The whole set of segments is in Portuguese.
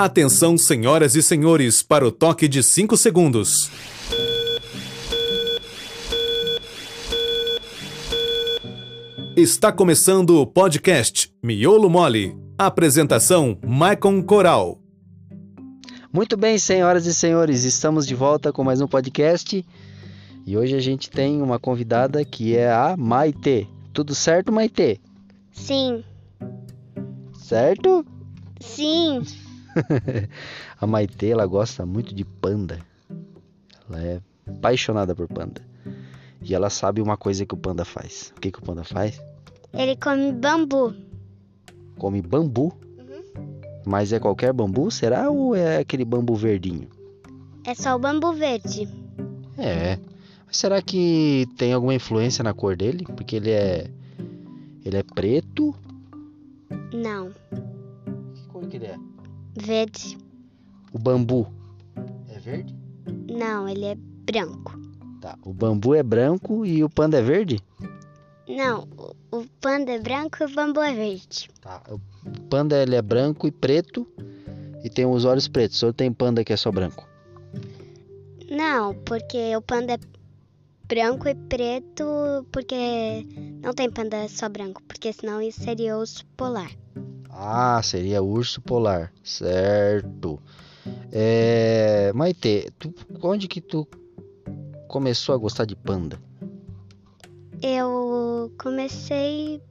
Atenção, senhoras e senhores, para o toque de 5 segundos. Está começando o podcast Miolo Mole. Apresentação Maicon Coral. Muito bem, senhoras e senhores, estamos de volta com mais um podcast. E hoje a gente tem uma convidada que é a Maite. Tudo certo, Maite? Sim, Certo? sim. a Maite, ela gosta muito de panda. Ela é apaixonada por panda. E ela sabe uma coisa que o panda faz. O que, que o panda faz? Ele come bambu. Come bambu. Mas é qualquer bambu, será? Ou é aquele bambu verdinho? É só o bambu verde. É. Mas será que tem alguma influência na cor dele? Porque ele é. Ele é preto. Não, Que cor que ele é? Verde. O bambu. É verde? Não, ele é branco. Tá. O bambu é branco e o panda é verde? Não, o- panda é branco e o bambu é verde. Tá. O panda ele é branco e preto e tem os olhos pretos. Ou tem panda que é só branco? Não, porque o panda é branco e preto, porque não tem panda só branco, porque senão isso seria osso polar. Ah, seria urso polar. Certo. É... Maite, tu, onde que tu começou a gostar de panda? Eu comecei.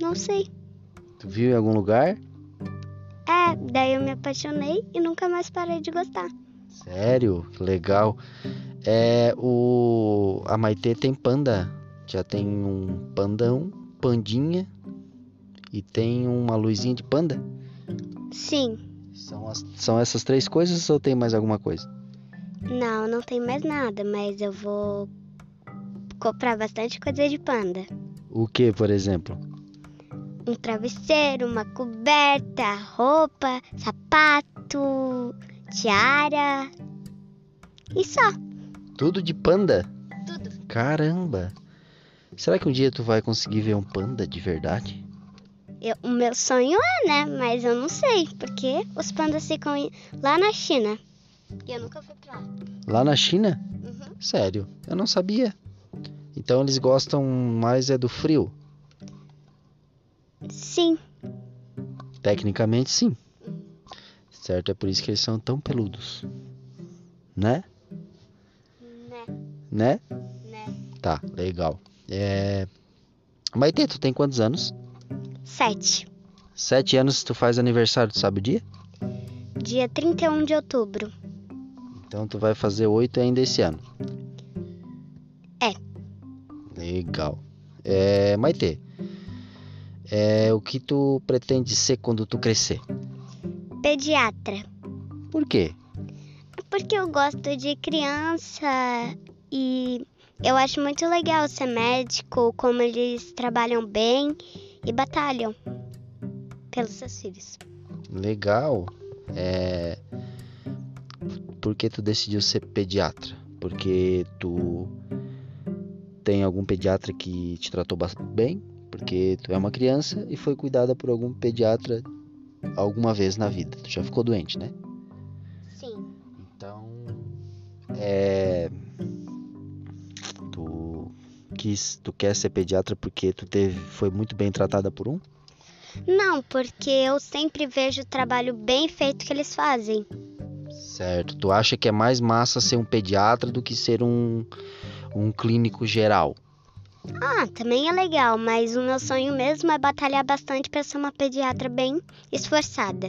Não sei. Tu viu em algum lugar? É, daí eu me apaixonei e nunca mais parei de gostar. Sério? Que legal. É, o... A Maitê tem panda. Já tem um pandão, pandinha e tem uma luzinha de panda. Sim. São, as- são essas três coisas ou tem mais alguma coisa? Não, não tem mais nada, mas eu vou comprar bastante coisa de panda. O que, por exemplo? Um travesseiro, uma coberta, roupa, sapato, tiara. E só. Tudo de panda? Tudo. Caramba! Será que um dia tu vai conseguir ver um panda de verdade? Eu- o meu sonho é, né? Mas eu não sei, porque os pandas ficam lá na China. E eu nunca fui pra lá. Lá na China? Uhum. Sério, eu não sabia. Então eles gostam mais é do frio. Sim, Tecnicamente, sim. Certo, é por isso que eles são tão peludos. Né? né? Né? Né? Tá, legal. É... Maite, tu tem quantos anos? Sete. Sete anos tu faz aniversário, tu sabe o dia? Dia 31 de outubro. Então tu vai fazer oito ainda esse ano. É. Legal. É, Maite, é, o que tu pretende ser quando tu crescer? Pediatra. Por quê? Porque eu gosto de criança e eu acho muito legal ser médico, como eles trabalham bem e batalham pelos seus filhos. Legal. É... Por que tu decidiu ser pediatra? Porque tu tem algum pediatra que te tratou bem? Porque tu é uma criança e foi cuidada por algum pediatra alguma vez na vida. Tu já ficou doente, né? Sim. Então, é... Quis, tu quer ser pediatra porque tu teve, foi muito bem tratada por um? Não, porque eu sempre vejo o trabalho bem feito que eles fazem. Certo. Tu acha que é mais massa ser um pediatra do que ser um, um clínico geral? Ah, também é legal, mas o meu sonho mesmo é batalhar bastante para ser uma pediatra bem esforçada.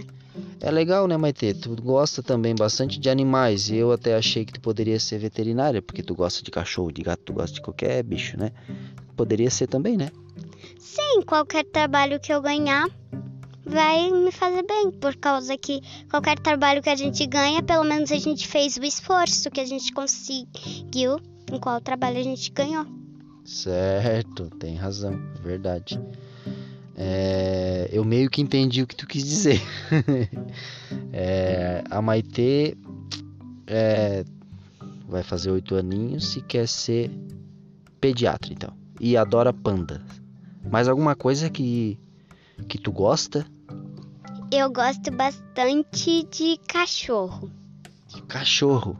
É legal, né, Maite? Tu gosta também bastante de animais. E eu até achei que tu poderia ser veterinária, porque tu gosta de cachorro, de gato, tu gosta de qualquer bicho, né? Poderia ser também, né? Sim, qualquer trabalho que eu ganhar vai me fazer bem, por causa que qualquer trabalho que a gente ganha, pelo menos a gente fez o esforço que a gente conseguiu em qual trabalho a gente ganhou. Certo, tem razão, verdade. É, eu meio que entendi o que tu quis dizer. É, a Maitê é, vai fazer oito aninhos e quer ser pediatra, então. E adora panda. Mais alguma coisa que, que tu gosta? Eu gosto bastante de cachorro. Cachorro.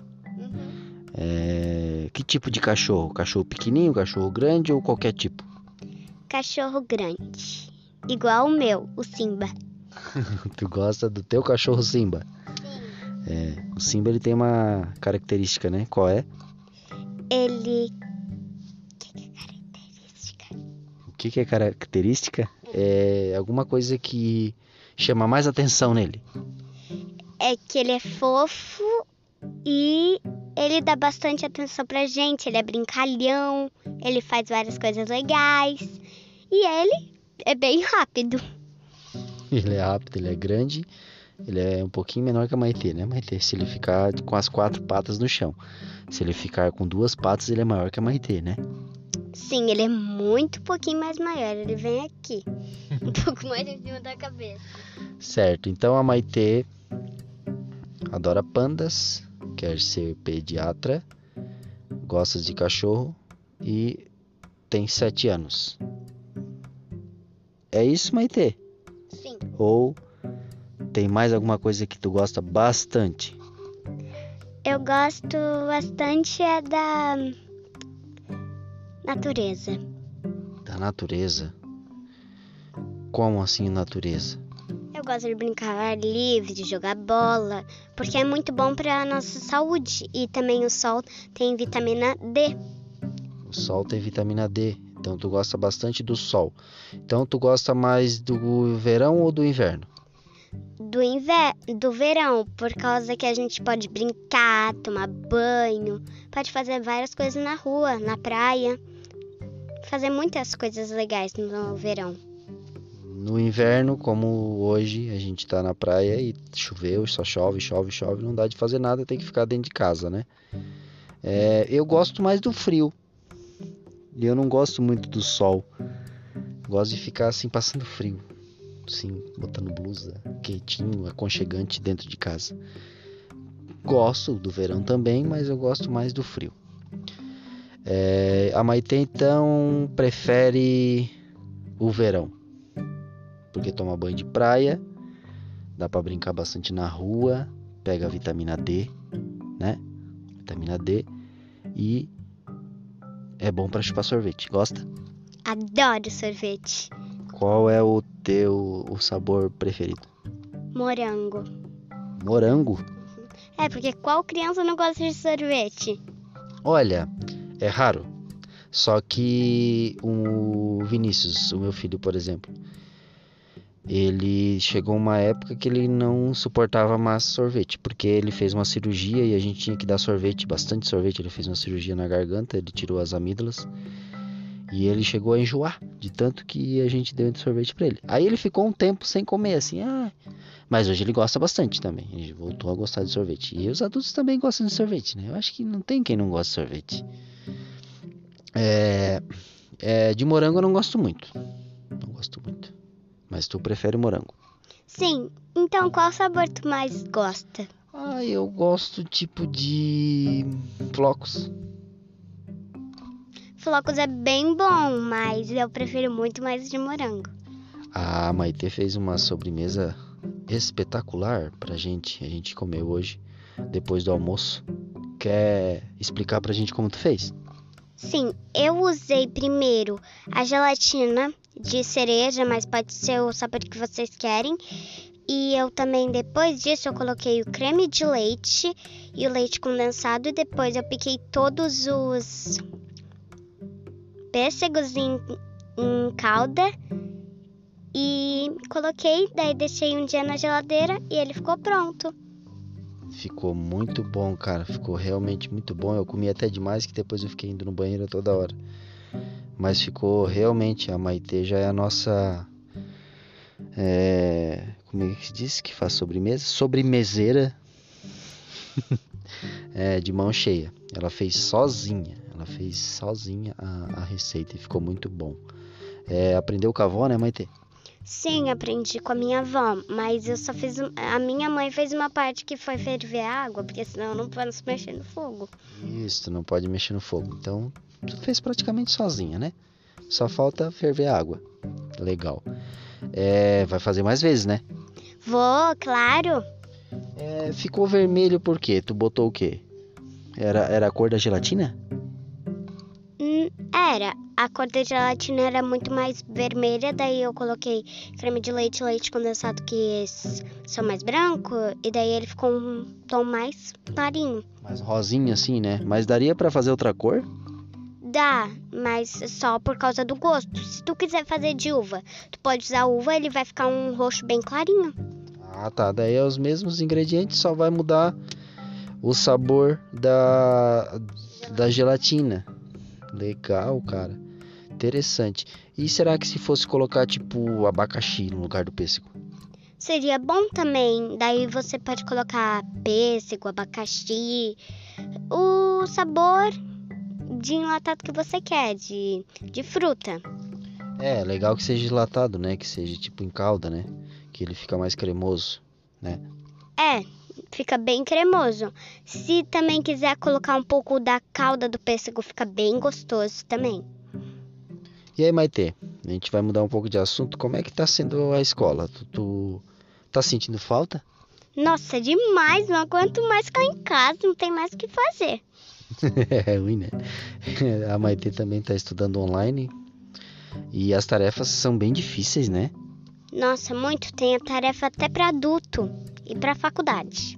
É, Que tipo de cachorro? Cachorro pequenininho, cachorro grande ou qualquer tipo? Cachorro grande. Igual o meu, o Simba. Tu gosta do teu cachorro Simba? É, o Simba ele tem uma característica, né? Qual é? Ele. Que que é característica? O que, que é característica? É alguma coisa que chama mais atenção nele. É que ele é fofo e ele dá bastante atenção pra gente. Ele é brincalhão, ele faz várias coisas legais. E ele é bem rápido. Ele é rápido, ele é grande, ele é um pouquinho menor que a Maitê, né, Maitê? Se ele ficar com as quatro patas no chão. Se ele ficar com duas patas, ele é maior que a Maitê, né? Sim, ele é muito pouquinho mais maior. Ele vem aqui. Um pouco mais em cima da cabeça. Certo, então a Maitê adora pandas, quer ser pediatra, gosta de cachorro e tem sete anos. É isso, Maitê? Sim. Ou tem mais alguma coisa que tu gosta bastante? Eu gosto bastante é da natureza. Da natureza. Como assim natureza? Eu gosto de brincar ar livre, de jogar bola, porque é muito bom para a nossa saúde. E também o sol tem vitamina D. O sol tem vitamina D, então tu gosta bastante do sol. Então tu gosta mais do verão ou do inverno? Do, inver... do verão, por causa que a gente pode brincar, tomar banho, pode fazer várias coisas na rua, na praia. Fazer muitas coisas legais no verão. No inverno, como hoje, a gente tá na praia e choveu, só chove, chove, chove, não dá de fazer nada, tem que ficar dentro de casa, né? É, eu gosto mais do frio. E eu não gosto muito do sol. Gosto de ficar assim passando frio. Assim, botando blusa, quentinho, aconchegante dentro de casa. Gosto do verão também, mas eu gosto mais do frio. É, a Maite então prefere o verão porque toma banho de praia, dá para brincar bastante na rua, pega a vitamina D, né? Vitamina D e é bom para chupar sorvete. Gosta? Adoro sorvete. Qual é o teu o sabor preferido? Morango. Morango? É, porque qual criança não gosta de sorvete? Olha, é raro. Só que o Vinícius, o meu filho, por exemplo, ele chegou uma época que ele não suportava mais sorvete, porque ele fez uma cirurgia e a gente tinha que dar sorvete, bastante sorvete. Ele fez uma cirurgia na garganta, ele tirou as amígdalas e ele chegou a enjoar de tanto que a gente deu de sorvete para ele. Aí ele ficou um tempo sem comer, assim, ah, mas hoje ele gosta bastante também. Ele voltou a gostar de sorvete. E os adultos também gostam de sorvete, né? Eu acho que não tem quem não gosta de sorvete. É, é, de morango eu não gosto muito. Não gosto muito. Mas tu prefere morango? Sim. Então, qual sabor tu mais gosta? Ah, eu gosto tipo de flocos. Flocos é bem bom, mas eu prefiro muito mais de morango. A Maite fez uma sobremesa espetacular pra gente. A gente comeu hoje, depois do almoço. Quer explicar pra gente como tu fez? Sim, eu usei primeiro a gelatina de cereja, mas pode ser o sabor que vocês querem. E eu também, depois disso, eu coloquei o creme de leite e o leite condensado. E depois eu piquei todos os pêssegos em, em calda e coloquei. Daí deixei um dia na geladeira e ele ficou pronto. Ficou muito bom, cara. Ficou realmente muito bom. Eu comi até demais que depois eu fiquei indo no banheiro toda hora. Mas ficou realmente. A Maite já é a nossa. É, como é que se diz que faz sobremesa? Sobremeseira é, de mão cheia. Ela fez sozinha. Ela fez sozinha a, a receita e ficou muito bom. É, aprendeu com a avó, né, Maite? Sim, aprendi com a minha avó, mas eu só fiz. A minha mãe fez uma parte que foi ferver a água, porque senão eu não posso mexer no fogo. Isso, tu não pode mexer no fogo. Então, fez praticamente sozinha, né? Só falta ferver a água. Legal. É, vai fazer mais vezes, né? Vou, claro. É, ficou vermelho por quê? Tu botou o quê? Era, era a cor da gelatina? Hum, era. A cor da gelatina era muito mais vermelha, daí eu coloquei creme de leite e leite condensado que são mais branco, e daí ele ficou um tom mais clarinho. Mais rosinha assim, né? Mas daria pra fazer outra cor? Dá, mas só por causa do gosto. Se tu quiser fazer de uva, tu pode usar uva, ele vai ficar um roxo bem clarinho. Ah, tá. Daí é os mesmos ingredientes, só vai mudar o sabor da, da gelatina. Legal, cara. Interessante. E será que se fosse colocar tipo abacaxi no lugar do pêssego? Seria bom também. Daí você pode colocar pêssego, abacaxi, o sabor de enlatado que você quer, de, de fruta. É, legal que seja dilatado, né? Que seja tipo em calda, né? Que ele fica mais cremoso. É, fica bem cremoso. Se também quiser colocar um pouco da calda do pêssego, fica bem gostoso também. E aí, Maitê? A gente vai mudar um pouco de assunto. Como é que tá sendo a escola? Tu, tu tá sentindo falta? Nossa, demais, não aguento mais ficar em casa, não tem mais o que fazer. É ruim, né? A Maitê também tá estudando online. E as tarefas são bem difíceis, né? Nossa, muito, tem a tarefa até para adulto e para faculdade.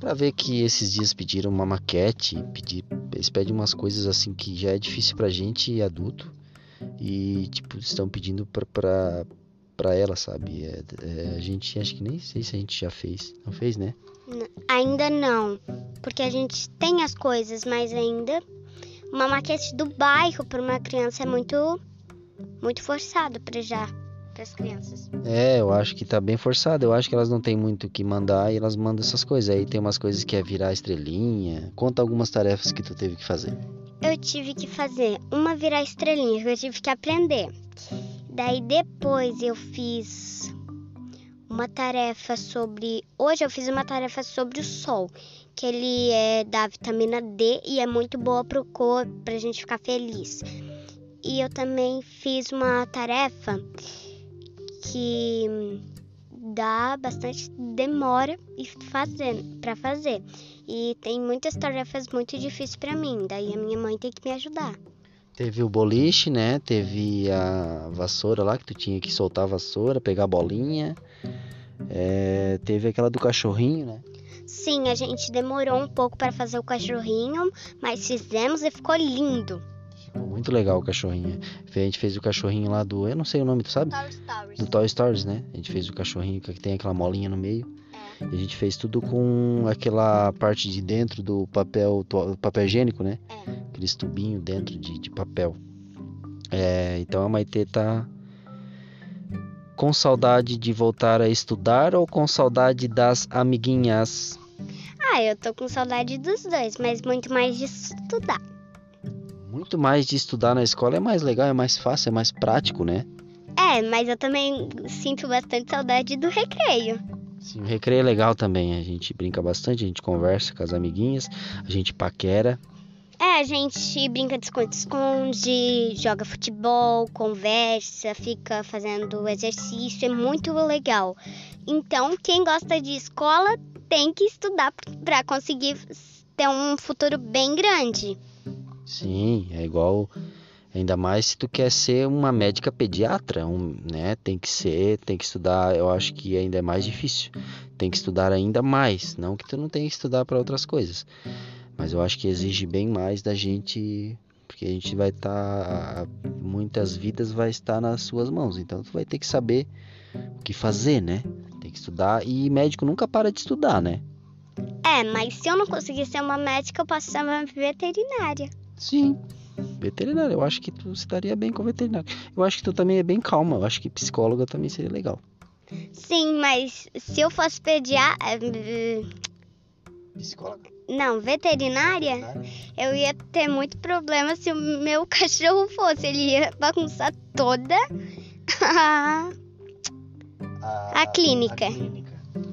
Pra ver que esses dias pediram uma maquete, pedir, eles pedem umas coisas assim que já é difícil pra gente adulto e tipo estão pedindo pra, pra, pra ela, sabe? É, é, a gente acho que nem sei se a gente já fez, não fez, né? Ainda não, porque a gente tem as coisas, mas ainda uma maquete do bairro para uma criança é muito muito forçado para já para as crianças. É, eu acho que tá bem forçado. Eu acho que elas não têm muito o que mandar e elas mandam essas coisas. Aí tem umas coisas que é virar estrelinha. Conta algumas tarefas que tu teve que fazer. Eu tive que fazer uma virar estrelinha, que eu tive que aprender. Daí depois eu fiz uma tarefa sobre. Hoje eu fiz uma tarefa sobre o sol, que ele é da vitamina D e é muito boa pro corpo, pra gente ficar feliz. E eu também fiz uma tarefa que dá bastante demora para fazer. E tem muitas tarefas muito difíceis para mim, daí a minha mãe tem que me ajudar. Teve o boliche, né? Teve a vassoura lá, que tu tinha que soltar a vassoura, pegar a bolinha. É, teve aquela do cachorrinho, né? Sim, a gente demorou um pouco para fazer o cachorrinho, mas fizemos e ficou lindo. Ficou muito legal o cachorrinho. A gente fez o cachorrinho lá do. Eu não sei o nome, tu sabe? Toy Stories. Do Toy Stories, né? A gente fez o cachorrinho que tem aquela molinha no meio. E a gente fez tudo com aquela parte de dentro do papel, papel higiênico, né? É. Aqueles tubinhos dentro de, de papel. É, então a Maitê tá com saudade de voltar a estudar ou com saudade das amiguinhas? Ah, eu tô com saudade dos dois, mas muito mais de estudar. Muito mais de estudar na escola é mais legal, é mais fácil, é mais prático, né? É, mas eu também sinto bastante saudade do recreio. Sim, o recreio é legal também. A gente brinca bastante, a gente conversa com as amiguinhas, a gente paquera. É, a gente brinca de esconde-esconde, joga futebol, conversa, fica fazendo exercício, é muito legal. Então, quem gosta de escola tem que estudar para conseguir ter um futuro bem grande. Sim, é igual. Ainda mais se tu quer ser uma médica pediatra, um, né? Tem que ser, tem que estudar. Eu acho que ainda é mais difícil. Tem que estudar ainda mais. Não que tu não tenha que estudar para outras coisas, mas eu acho que exige bem mais da gente, porque a gente vai estar, muitas vidas vai estar nas suas mãos. Então tu vai ter que saber o que fazer, né? Tem que estudar e médico nunca para de estudar, né? É, mas se eu não conseguir ser uma médica, eu posso ser uma veterinária. Sim. Veterinário, eu acho que tu se daria bem com veterinário. Eu acho que tu também é bem calma. Eu acho que psicóloga também seria legal. Sim, mas se eu fosse pediatra. Psicóloga? Não, veterinária, eu ia ter muito problema se o meu cachorro fosse. Ele ia bagunçar toda a A clínica.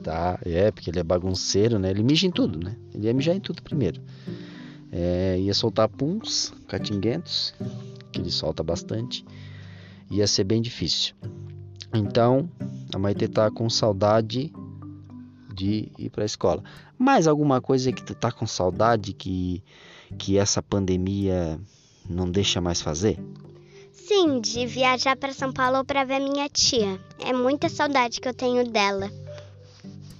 Tá, é, porque ele é bagunceiro, né? Ele mija em tudo, né? Ele ia mijar em tudo primeiro. É, ia soltar puns, catinguentos, que ele solta bastante. Ia ser bem difícil. Então, a Maite tá com saudade de ir pra escola. Mais alguma coisa que tu tá com saudade que, que essa pandemia não deixa mais fazer? Sim, de viajar para São Paulo para ver minha tia. É muita saudade que eu tenho dela.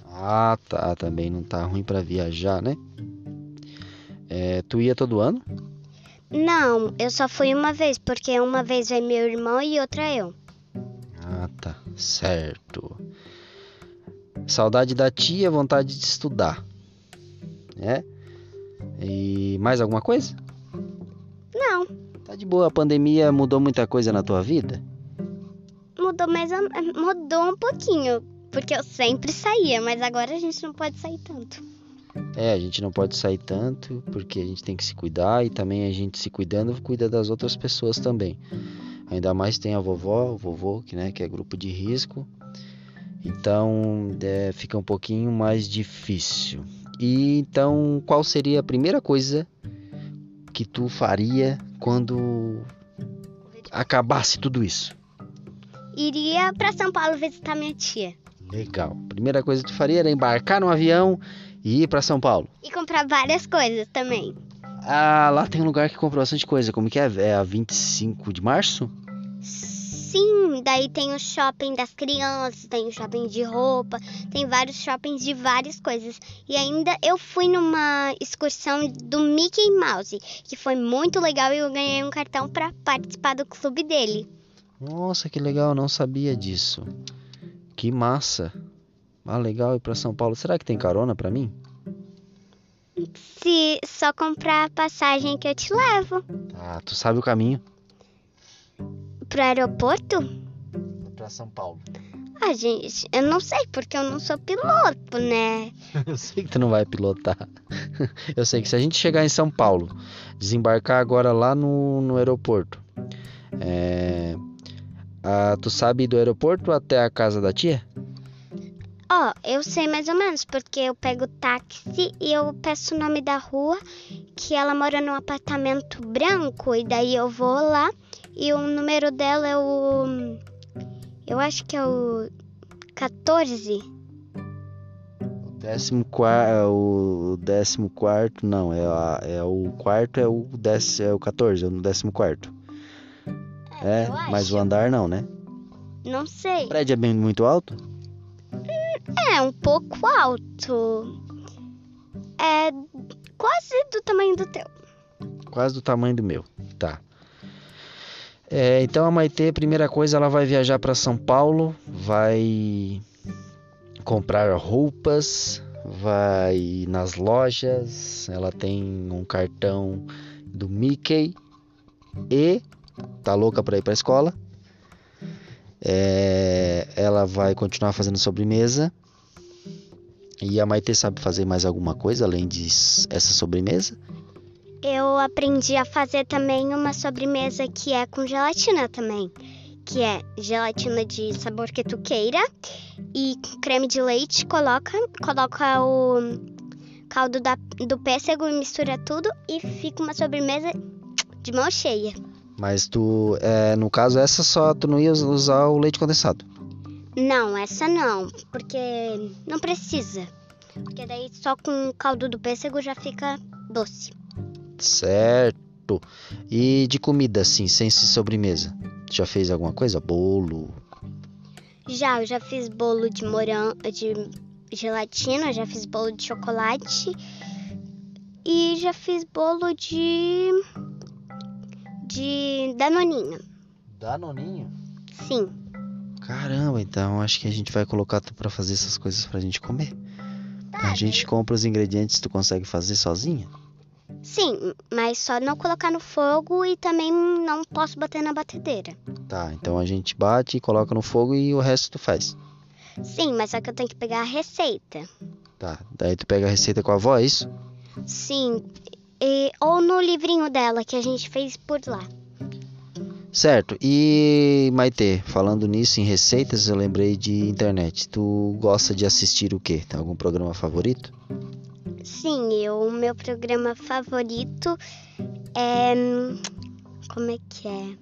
Ah, tá. Também não tá ruim pra viajar, né? É, tu ia todo ano? Não, eu só fui uma vez, porque uma vez vai meu irmão e outra eu. Ah, tá. Certo. Saudade da tia, vontade de estudar. É? E mais alguma coisa? Não, Tá de boa, a pandemia mudou muita coisa na tua vida? mudou mais ou- mudou um pouquinho, porque eu sempre saía, mas agora a gente não pode sair tanto. É, a gente não pode sair tanto porque a gente tem que se cuidar e também a gente se cuidando cuida das outras pessoas também. Ainda mais tem a vovó, o vovô, que, né, que é grupo de risco. Então é, fica um pouquinho mais difícil. E então, qual seria a primeira coisa que tu faria quando acabasse tudo isso? Iria para São Paulo visitar minha tia Legal. Primeira coisa que tu faria era embarcar no avião e ir para São Paulo. e comprar várias coisas também. Ah, lá tem um lugar que compra bastante coisa. Como que é? É a 25 de março? Sim, daí tem o shopping das crianças, tem o shopping de roupa, tem vários shoppings de várias coisas. E ainda eu fui numa excursão do Mickey Mouse, que foi muito legal e eu ganhei um cartão para participar do clube dele. Nossa, que legal, não sabia disso. Que massa. Ah, legal ir para São Paulo. Será que tem carona para mim? Se só comprar a passagem que eu te levo Ah, tu sabe o caminho? pro aeroporto? Para São Paulo. Ah, gente, eu não sei porque eu não sou piloto, né? Eu sei que tu não vai pilotar. Eu sei que se a gente chegar em São Paulo, desembarcar agora lá no, no aeroporto, é... ah, tu sabe do aeroporto até a casa da tia? Ó, eu sei mais ou menos, porque eu pego táxi e eu peço o nome da rua, que ela mora num apartamento branco, e daí eu vou lá e o número dela é o. Eu acho que é o 14. O décimo quarto, o décimo quarto, não, é, a- é o quarto, é o décimo, é o 14, é o décimo quarto. É, acho. mas o andar não, né? Não sei. O prédio é bem muito alto? É um pouco alto. É quase do tamanho do teu. Quase do tamanho do meu, tá. É, então a Maitê, primeira coisa, ela vai viajar para São Paulo, vai comprar roupas, vai nas lojas, ela tem um cartão do Mickey e tá louca para ir para escola. É, ela vai continuar fazendo sobremesa. E a Maitê sabe fazer mais alguma coisa além de s- essa sobremesa? Eu aprendi a fazer também uma sobremesa que é com gelatina também. Que é gelatina de sabor que tu queira e creme de leite, coloca, coloca o caldo da- do pêssego e mistura tudo e fica uma sobremesa de mão cheia. Mas tu, é, no caso, essa só tu não ia us- usar o leite condensado. Não, essa não, porque não precisa. Porque daí só com o caldo do pêssego já fica doce. Certo. E de comida, assim, sem sobremesa? Já fez alguma coisa? Bolo? Já, eu já fiz bolo de morango, de gelatina, já fiz bolo de chocolate e já fiz bolo de de danoninho. Danoninho? Sim. Caramba, então acho que a gente vai colocar tu pra fazer essas coisas pra gente comer. A gente compra os ingredientes, tu consegue fazer sozinha? Sim, mas só não colocar no fogo e também não posso bater na batedeira. Tá, então a gente bate, coloca no fogo e o resto tu faz. Sim, mas só que eu tenho que pegar a receita. Tá, daí tu pega a receita com a avó, é isso? Sim, e- ou no livrinho dela que a gente fez por lá. Certo. E Maitê, falando nisso em receitas, eu lembrei de internet. Tu gosta de assistir o quê? Tem algum programa favorito? Sim, eu, o meu programa favorito é. Como é que é?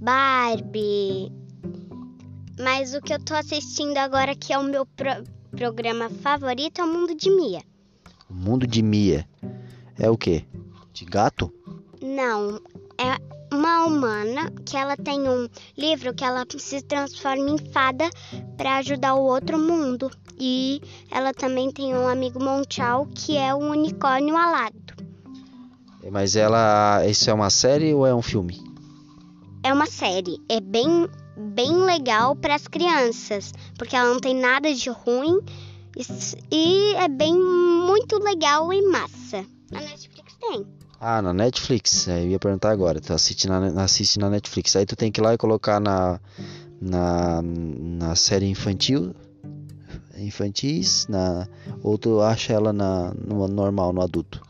Barbie. Mas o que eu tô assistindo agora, que é o meu pro- programa favorito é o Mundo de Mia. O mundo de Mia é o quê? De gato? Não, é uma humana que ela tem um livro que ela se transforma em fada para ajudar o outro mundo. E ela também tem um amigo Monchal que é um unicórnio alado. Mas ela. Isso é uma série ou é um filme? É uma série, é bem bem legal para as crianças, porque ela não tem nada de ruim e- é bem muito legal e massa. Na Netflix tem. Ah, na Netflix. É, Eu ia perguntar agora. Tu assiste na, assiste na Netflix. Aí tu tem que ir lá e colocar na, na, na série infantil. Infantis, na, ou tu acha ela na, no normal, no adulto.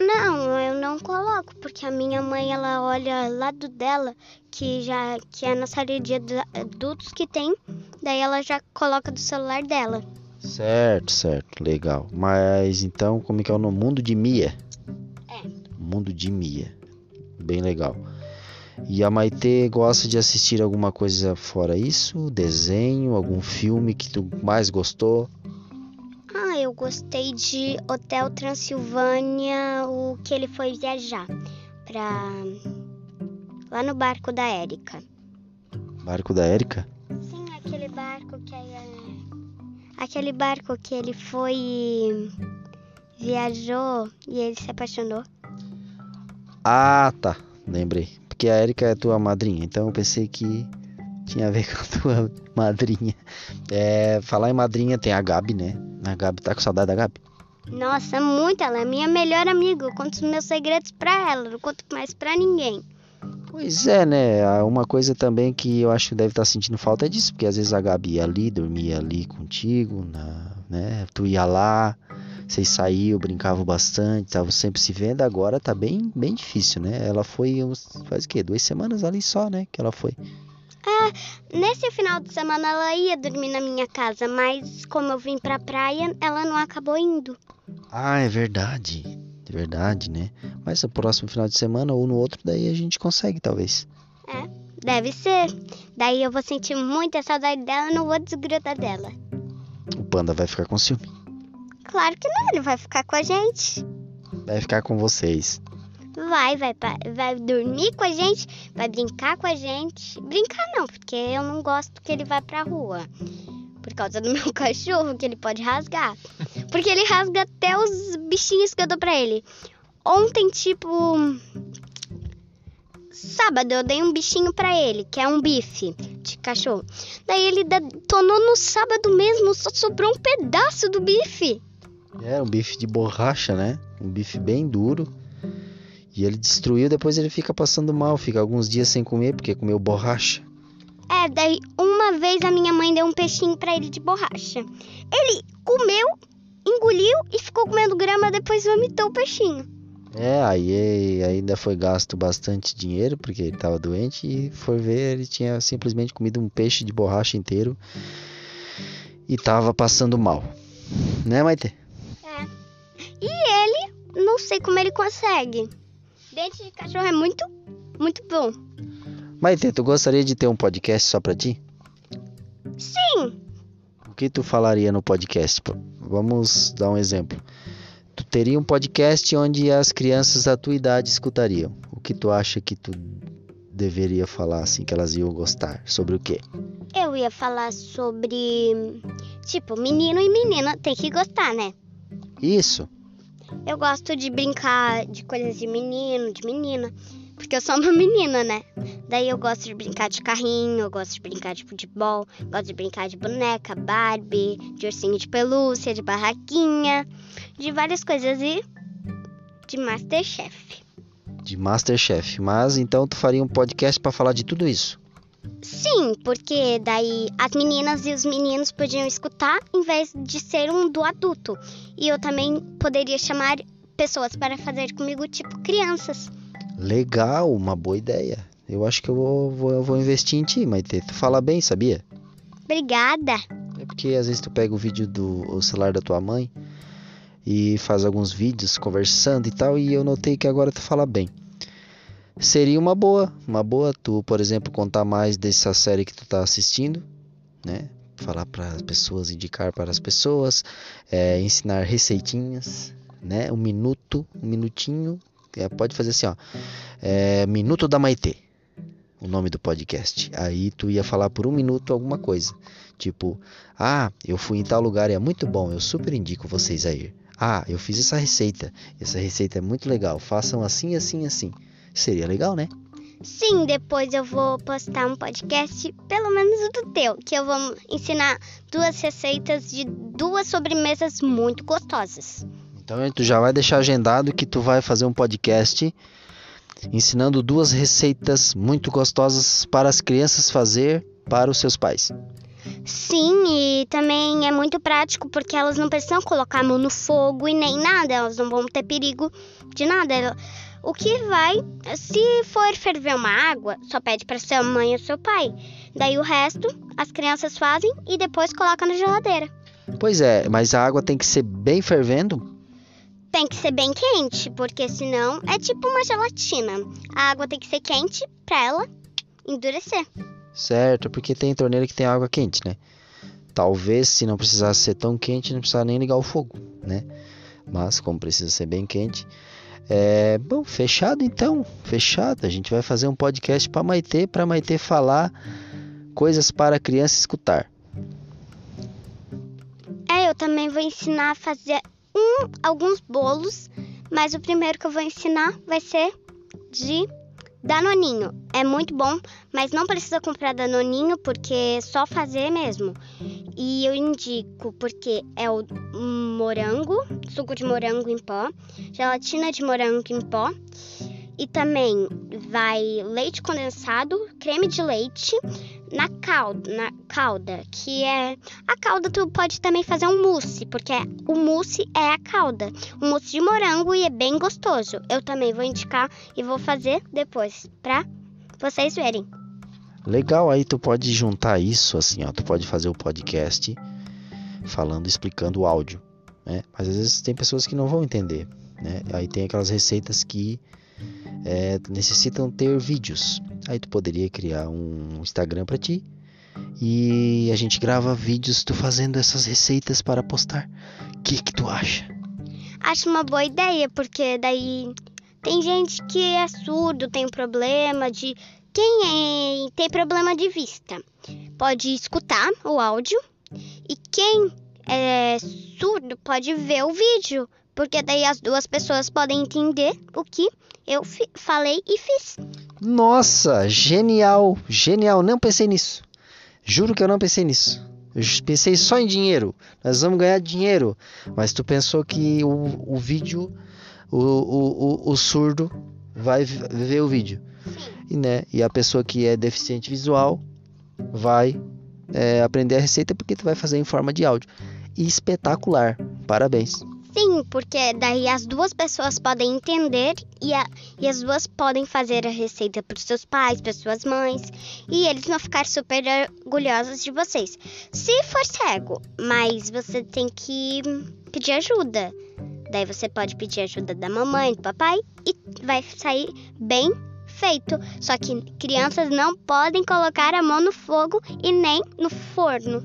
Não, eu não coloco, porque a minha mãe ela olha ao lado dela, que já que é na série de adu- adultos que tem, daí ela já coloca do celular dela. Certo, certo, legal. Mas então, como é que é o nome? Mundo de Mia? Mundo de Mia. Bem legal. E a Maitê gosta de assistir alguma coisa fora isso? Desenho, algum filme que tu mais gostou? Ah, eu gostei de Hotel Transilvânia, o que ele foi viajar pra lá no barco da Érica. Barco da Érica? Sim, aquele barco que é aquele barco que ele foi viajou e ele se apaixonou. Ah, tá. Lembrei. Porque a Érica é tua madrinha, então eu pensei que tinha a ver com a tua madrinha. É, falar em madrinha tem a Gabi, né? A Gabi tá com saudade da Gabi? Nossa, muito, ela é minha melhor amiga. Eu conto os meus segredos pra ela, não conto mais pra ninguém. Pois é, né? Uma coisa também que eu acho que deve estar sentindo falta é disso, porque às vezes a Gabi ia ali, dormia ali contigo, na, né? Tu ia lá, vocês saíam, brincavam bastante, estavam sempre se vendo, agora tá bem, bem difícil, né? Ela foi uns, faz o quê? Duas semanas ali só, né? Que ela foi. Nesse final de semana ela ia dormir na minha casa, mas como eu vim pra praia, ela não acabou indo. Ah, é verdade. É verdade, né? Mas no próximo final de semana ou no outro, daí a gente consegue, talvez. Deve ser. Daí eu vou sentir muita saudade dela e não vou desgrudar dela. O panda vai ficar com ciúme. Claro que não, ele vai ficar com a gente. Vai ficar com vocês. Vai, vai, vai dormir com a gente, vai brincar com a gente. Brincar não, porque eu não gosto que ele vá pra rua. Por causa do meu cachorro, que ele pode rasgar. Porque ele rasga até os bichinhos que eu dou pra ele. Ontem, tipo. Sábado, eu dei um bichinho pra ele, que é um bife de cachorro. Daí ele detonou no sábado mesmo, só sobrou um pedaço do bife. É um bife de borracha, né? Um bife bem duro. E ele destruiu, depois ele fica passando mal, fica alguns dias sem comer porque comeu borracha. É, daí uma vez a minha mãe deu um peixinho pra ele de borracha. Ele comeu, engoliu e ficou comendo grama, depois vomitou o peixinho. É, aí ainda foi gasto bastante dinheiro porque ele tava doente e foi ver, ele tinha simplesmente comido um peixe de borracha inteiro e tava passando mal. Né, Maite? Não sei como ele consegue. Dente de cachorro é muito, muito bom. Maite, tu gostaria de ter um podcast só pra ti? Sim, O que tu falaria no podcast? Vamos dar um exemplo. Tu teria um podcast onde as crianças da tua idade escutariam. O que tu acha que tu deveria falar assim que elas iam gostar? Sobre o quê? eu ia falar sobre. Tipo, menino e menina tem que gostar, né? Isso. Eu gosto de brincar de coisas de menino, de menina. Porque eu sou uma menina, né? Daí eu gosto de brincar de carrinho, eu gosto de brincar de futebol, gosto de brincar de boneca, Barbie, de ursinho de pelúcia, de barraquinha, de várias coisas e de Masterchef. De Masterchef. Mas então tu faria um podcast pra falar de tudo isso. Sim, porque daí as meninas e os meninos podiam escutar em vez de ser um do adulto. E eu também poderia chamar pessoas para fazer comigo, tipo crianças. Legal, uma boa ideia. Eu acho que eu vou, vou, eu vou investir em ti, Maite. Tu fala bem, sabia? Obrigada. É porque às vezes tu pega o vídeo do o celular da tua mãe e faz alguns vídeos conversando e tal, e eu notei que agora tu fala bem. Seria uma boa, uma boa tu, por exemplo, contar mais dessa série que tu tá assistindo, né? falar para as pessoas, indicar para as pessoas, é, ensinar receitinhas, né? Um minuto, um minutinho. É, pode fazer assim, ó. É, minuto da Maitê, o nome do podcast. Aí tu ia falar por um minuto alguma coisa. Tipo, ah, eu fui em tal lugar e é muito bom, eu super indico vocês a ir. Ah, eu fiz essa receita. Essa receita é muito legal. Façam assim, assim, assim. Seria legal, né? Sim, depois eu vou postar um podcast, pelo menos do teu, que eu vou ensinar duas receitas de duas sobremesas muito gostosas. Então tu já vai deixar agendado que tu vai fazer um podcast ensinando duas receitas muito gostosas para as crianças fazer para os seus pais. Sim, e também é muito prático porque elas não precisam colocar a mão no fogo e nem nada, elas não vão ter perigo de nada. O que vai, se for ferver uma água, só pede para sua mãe ou seu pai. Daí o resto as crianças fazem e depois colocam na geladeira. Pois é, mas a água tem que ser bem fervendo? Tem que ser bem quente, porque senão é tipo uma gelatina. A água tem que ser quente para ela endurecer. Certo, porque tem torneira que tem água quente, né? Talvez se não precisasse ser tão quente, não precisava nem ligar o fogo, né? Mas como precisa ser bem quente, é bom, fechado então, fechado. A gente vai fazer um podcast para Maitê, para Maitê falar coisas para a criança escutar. É, eu também vou ensinar a fazer um, alguns bolos, mas o primeiro que eu vou ensinar vai ser de Danoninho. É muito bom, mas não precisa comprar Danoninho porque é só fazer mesmo. E eu indico porque é o morango, suco de morango em pó, gelatina de morango em pó e também vai leite condensado, creme de leite na calda, na calda, que é a calda tu pode também fazer um mousse, porque o mousse é a calda, um mousse de morango e é bem gostoso. Eu também vou indicar e vou fazer depois para vocês verem. Legal, aí tu pode juntar isso assim, ó, tu pode fazer o podcast falando, explicando o áudio, né? Mas às vezes tem pessoas que não vão entender, né? Aí tem aquelas receitas que é, necessitam ter vídeos. Aí tu poderia criar um Instagram para ti e a gente grava vídeos tu fazendo essas receitas para postar. O que que tu acha? Acho uma boa ideia, porque daí tem gente que é surdo, tem problema de quem é, tem problema de vista pode escutar o áudio e quem é surdo pode ver o vídeo, porque daí as duas pessoas podem entender o que eu falei e fiz. Nossa, genial, genial, não pensei nisso. Juro que eu não pensei nisso. Eu pensei só em dinheiro. Nós vamos ganhar dinheiro. Mas tu pensou que o, o vídeo, o, o, o, o surdo vai ver o vídeo e, né, e a pessoa que é deficiente visual vai é, aprender a receita porque tu vai fazer em forma de áudio. Espetacular, parabéns. Sim, porque daí as duas pessoas podem entender e, a, e as duas podem fazer a receita para os seus pais, para suas mães, e eles vão ficar super orgulhosos de vocês. Se for cego, mas você tem que pedir ajuda. Daí você pode pedir ajuda da mamãe, do papai e vai sair bem feito. Só que crianças não podem colocar a mão no fogo e nem no forno.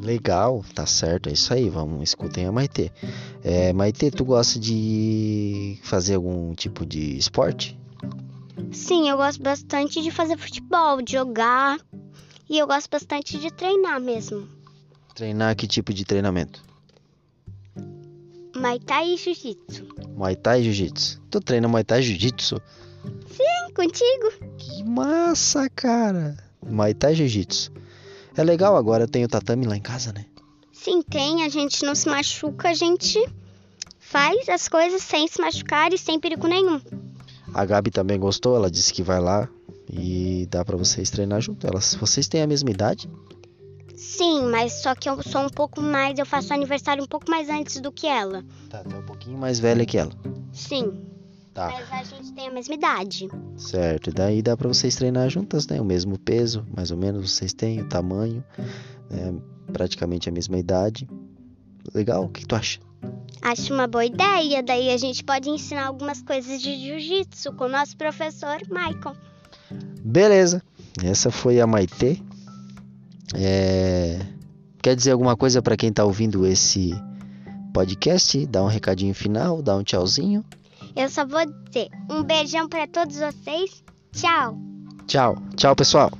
Legal, tá certo, é isso aí. Vamos, escutem a Maitê. É, Maitê, tu gosta de fazer algum tipo de esporte? Sim, eu gosto bastante de fazer futebol, de jogar. E eu gosto bastante de treinar mesmo. Treinar que tipo de treinamento? Muay Thai e Jiu-Jitsu. Muay Thai e Jiu-Jitsu. Tu treina Muay Thai e Jiu-Jitsu? Sim, contigo. Que massa, cara. Muay Thai Jiu-Jitsu. É legal, agora tem o tatame lá em casa, né? Sim, tem. A gente não se machuca, a gente faz as coisas sem se machucar e sem perigo nenhum. A Gabi também gostou, ela disse que vai lá e dá para vocês treinar junto. Elas, vocês têm a mesma idade? Sim, mas só que eu sou um pouco mais, eu faço aniversário um pouco mais antes do que ela. Tá, tá um pouquinho mais velha que ela. Sim. Tá. Mas a gente tem a mesma idade. Certo, e daí dá para vocês treinar juntas, né? O mesmo peso, mais ou menos, vocês têm o tamanho, né? praticamente a mesma idade. Legal, o que tu acha? Acho uma boa ideia, daí a gente pode ensinar algumas coisas de jiu-jitsu com o nosso professor Michael. Beleza, essa foi a Maitê. É... quer dizer alguma coisa para quem tá ouvindo esse podcast? Dá um recadinho final, dá um tchauzinho. Eu só vou dizer um beijão para todos vocês. Tchau. Tchau. Tchau, pessoal.